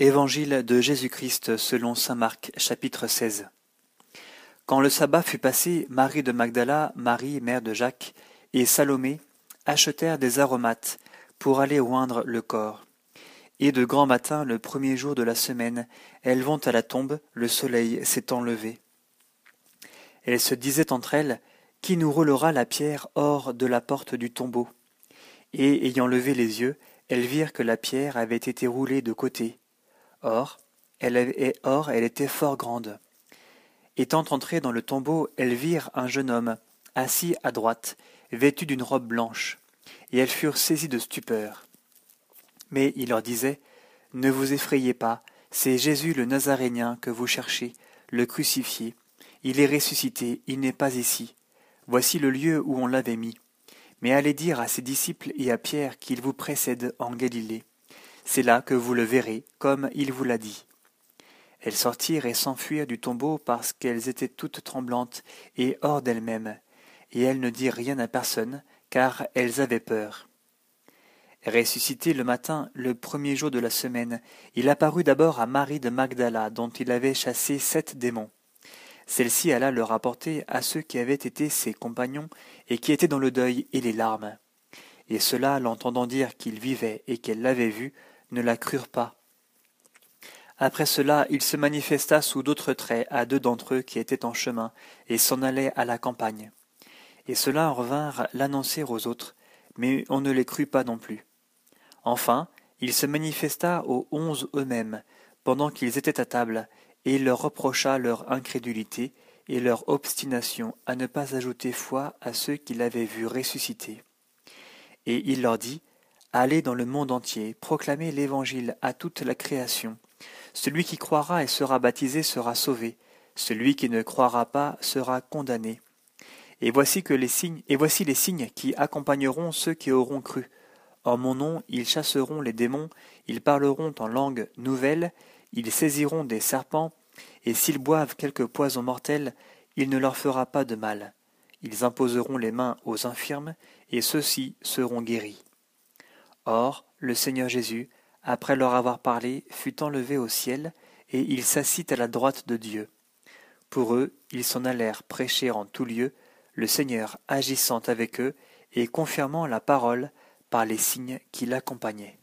Évangile de Jésus-Christ selon saint Marc chapitre 16 Quand le sabbat fut passé, Marie de Magdala, Marie mère de Jacques, et Salomé achetèrent des aromates pour aller oindre le corps. Et de grand matin, le premier jour de la semaine, elles vont à la tombe, le soleil s'étant levé. Elles se disaient entre elles, Qui nous roulera la pierre hors de la porte du tombeau? Et ayant levé les yeux, elles virent que la pierre avait été roulée de côté. Or, elle, or, elle était fort grande. Étant entrées dans le tombeau, elles virent un jeune homme, assis à droite, vêtu d'une robe blanche, et elles furent saisies de stupeur. Mais il leur disait, Ne vous effrayez pas, c'est Jésus le Nazarénien que vous cherchez, le crucifié. Il est ressuscité, il n'est pas ici. Voici le lieu où on l'avait mis. Mais allez dire à ses disciples et à Pierre qu'il vous précède en Galilée. C'est là que vous le verrez, comme il vous l'a dit. Elles sortirent et s'enfuirent du tombeau parce qu'elles étaient toutes tremblantes et hors d'elles-mêmes, et elles ne dirent rien à personne, car elles avaient peur. Ressuscité le matin, le premier jour de la semaine, il apparut d'abord à Marie de Magdala, dont il avait chassé sept démons. Celle-ci alla le rapporter à ceux qui avaient été ses compagnons et qui étaient dans le deuil et les larmes. Et ceux-là, l'entendant dire qu'il vivait et qu'elle l'avait vu, ne la crurent pas. Après cela, il se manifesta sous d'autres traits à deux d'entre eux qui étaient en chemin et s'en allaient à la campagne. Et ceux-là revinrent l'annoncer aux autres, mais on ne les crut pas non plus. Enfin, il se manifesta aux onze eux-mêmes, pendant qu'ils étaient à table, et il leur reprocha leur incrédulité et leur obstination à ne pas ajouter foi à ceux qu'il avait vus ressusciter. Et il leur dit, Allez dans le monde entier, proclamez l'Évangile à toute la création. Celui qui croira et sera baptisé sera sauvé, celui qui ne croira pas sera condamné. Et voici que les signes, et voici les signes qui accompagneront ceux qui auront cru. En mon nom, ils chasseront les démons, ils parleront en langue nouvelle, ils saisiront des serpents, et s'ils boivent quelque poison mortel, il ne leur fera pas de mal. Ils imposeront les mains aux infirmes, et ceux-ci seront guéris. Or, le Seigneur Jésus, après leur avoir parlé, fut enlevé au ciel, et il s'assit à la droite de Dieu. Pour eux, ils s'en allèrent prêcher en tout lieu, le Seigneur agissant avec eux et confirmant la parole par les signes qui l'accompagnaient.